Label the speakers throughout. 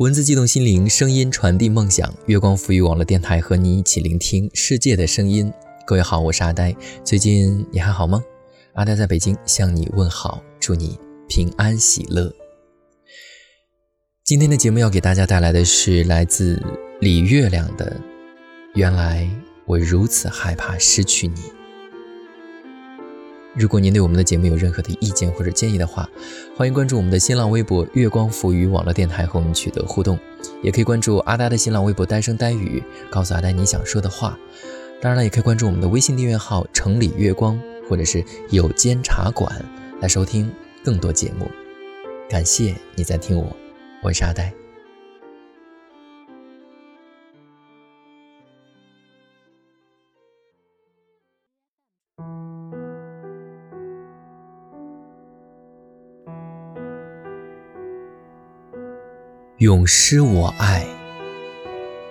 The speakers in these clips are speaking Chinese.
Speaker 1: 文字激动心灵，声音传递梦想。月光浮语网络电台和你一起聆听世界的声音。各位好，我是阿呆。最近你还好吗？阿呆在北京向你问好，祝你平安喜乐。今天的节目要给大家带来的是来自李月亮的《原来我如此害怕失去你》。如果您对我们的节目有任何的意见或者建议的话，欢迎关注我们的新浪微博“月光浮语网络电台”和我们取得互动，也可以关注阿呆的新浪微博“呆声呆语”，告诉阿呆你想说的话。当然了，也可以关注我们的微信订阅号“城里月光”或者是“有间茶馆”来收听更多节目。感谢你在听我，我是阿呆。永失我爱，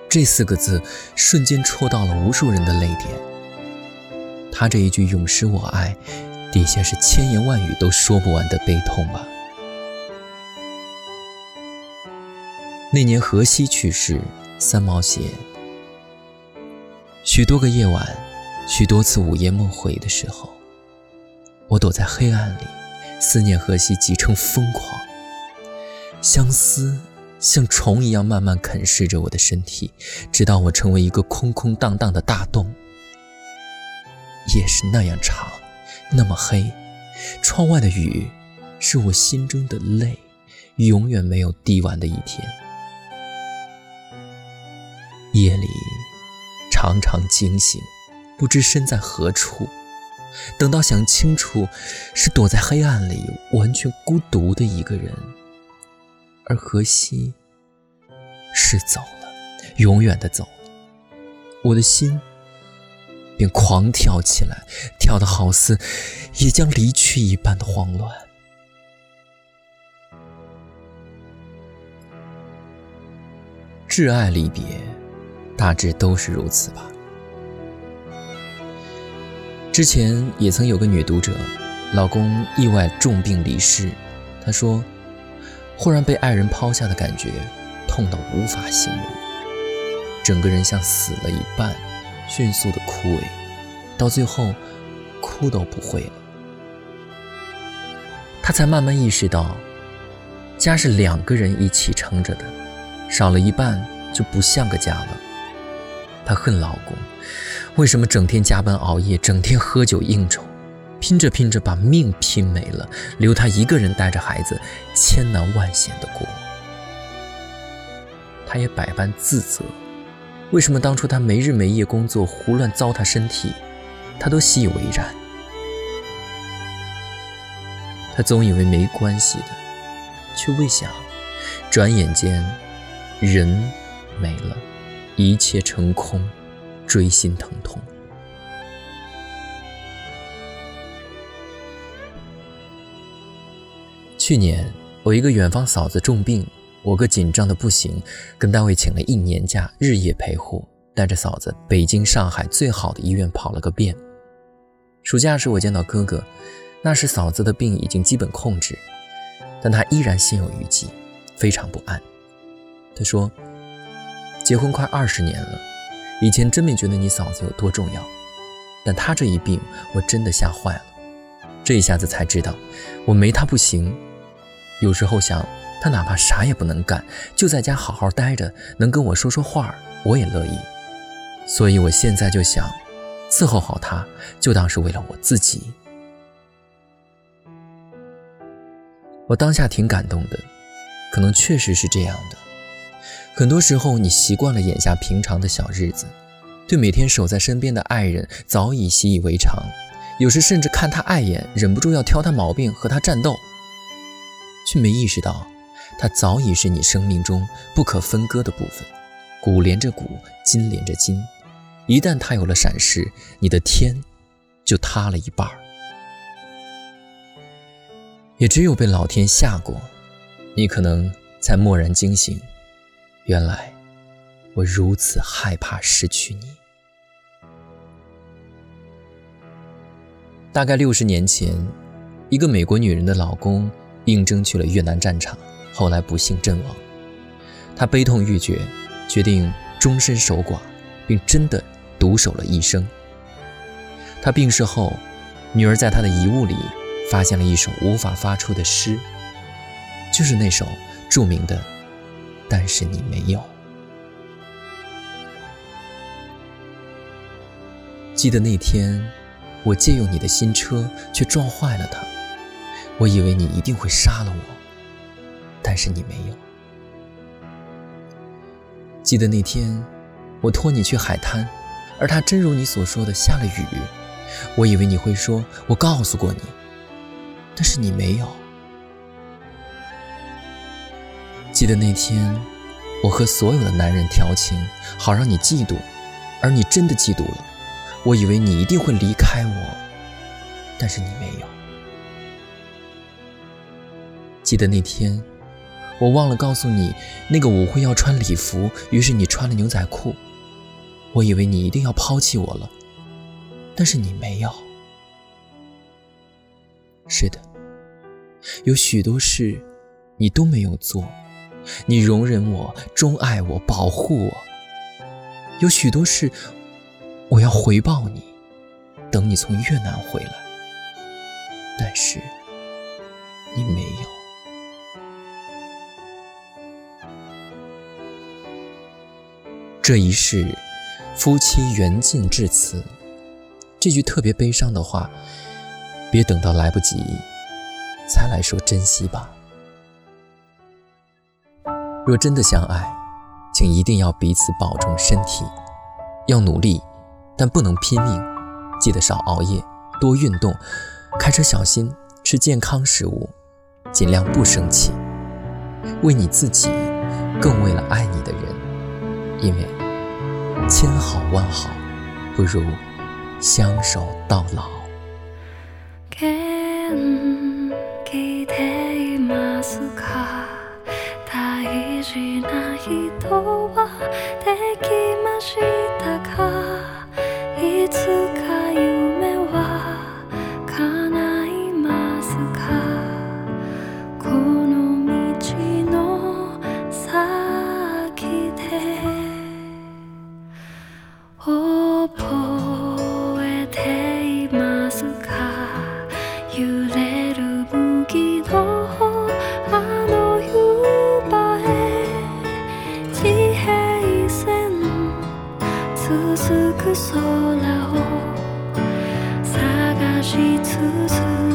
Speaker 1: 这四个字瞬间戳到了无数人的泪点。他这一句“永失我爱”，底下是千言万语都说不完的悲痛吧。那年荷西去世，三毛写：许多个夜晚，许多次午夜梦回的时候，我躲在黑暗里，思念荷西，急成疯狂，相思。像虫一样慢慢啃噬着我的身体，直到我成为一个空空荡荡的大洞。夜是那样长，那么黑，窗外的雨是我心中的泪，永远没有滴完的一天。夜里常常惊醒，不知身在何处。等到想清楚，是躲在黑暗里，完全孤独的一个人。而荷西是走了，永远的走了，我的心便狂跳起来，跳得好似也将离去一般的慌乱。挚爱离别，大致都是如此吧。之前也曾有个女读者，老公意外重病离世，她说。忽然被爱人抛下的感觉，痛到无法形容，整个人像死了一半，迅速的枯萎，到最后哭都不会了。他才慢慢意识到，家是两个人一起撑着的，少了一半就不像个家了。她恨老公，为什么整天加班熬夜，整天喝酒应酬？拼着拼着把命拼没了，留他一个人带着孩子，千难万险的过。他也百般自责，为什么当初他没日没夜工作，胡乱糟蹋身体，他都习以为然。他总以为没关系的，却未想，转眼间，人没了，一切成空，锥心疼痛。去年我一个远方嫂子重病，我哥紧张的不行，跟单位请了一年假，日夜陪护，带着嫂子北京、上海最好的医院跑了个遍。暑假时我见到哥哥，那时嫂子的病已经基本控制，但他依然心有余悸，非常不安。他说：“结婚快二十年了，以前真没觉得你嫂子有多重要，但她这一病，我真的吓坏了。这一下子才知道，我没她不行。”有时候想，他哪怕啥也不能干，就在家好好待着，能跟我说说话，我也乐意。所以我现在就想，伺候好他，就当是为了我自己。我当下挺感动的，可能确实是这样的。很多时候，你习惯了眼下平常的小日子，对每天守在身边的爱人早已习以为常，有时甚至看他碍眼，忍不住要挑他毛病，和他战斗。却没意识到，它早已是你生命中不可分割的部分，骨连着骨，筋连着筋。一旦它有了闪失，你的天就塌了一半儿。也只有被老天吓过，你可能才蓦然惊醒，原来我如此害怕失去你。大概六十年前，一个美国女人的老公。应征去了越南战场，后来不幸阵亡。他悲痛欲绝，决定终身守寡，并真的独守了一生。他病逝后，女儿在他的遗物里发现了一首无法发出的诗，就是那首著名的《但是你没有》。记得那天，我借用你的新车，却撞坏了它。我以为你一定会杀了我，但是你没有。记得那天，我托你去海滩，而它真如你所说的下了雨。我以为你会说“我告诉过你”，但是你没有。记得那天，我和所有的男人调情，好让你嫉妒，而你真的嫉妒了。我以为你一定会离开我，但是你没有。记得那天，我忘了告诉你，那个舞会要穿礼服，于是你穿了牛仔裤。我以为你一定要抛弃我了，但是你没有。是的，有许多事你都没有做，你容忍我，钟爱我，保护我。有许多事。我要回报你，等你从越南回来。但是你没有。这一世，夫妻缘尽至此。这句特别悲伤的话，别等到来不及才来说珍惜吧。若真的相爱，请一定要彼此保重身体，要努力。但不能拼命，记得少熬夜，多运动，开车小心，吃健康食物，尽量不生气。为你自己，更为了爱你的人，因为千好万好不如相守到老。
Speaker 2: to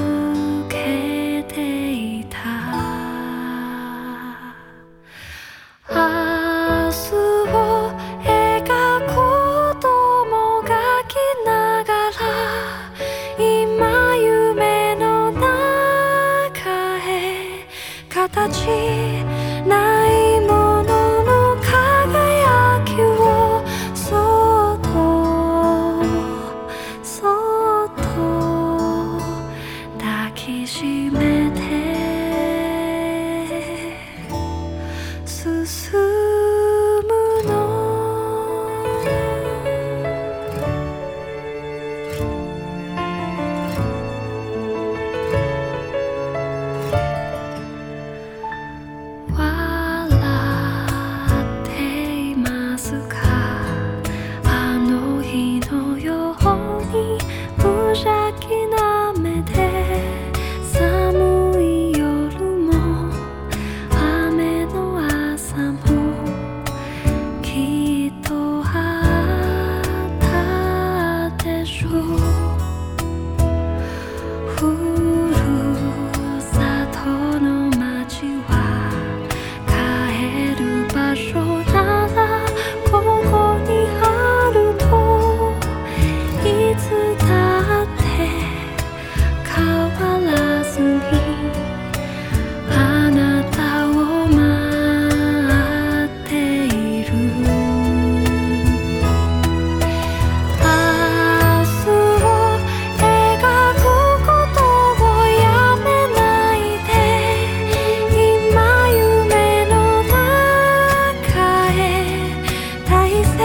Speaker 2: breathe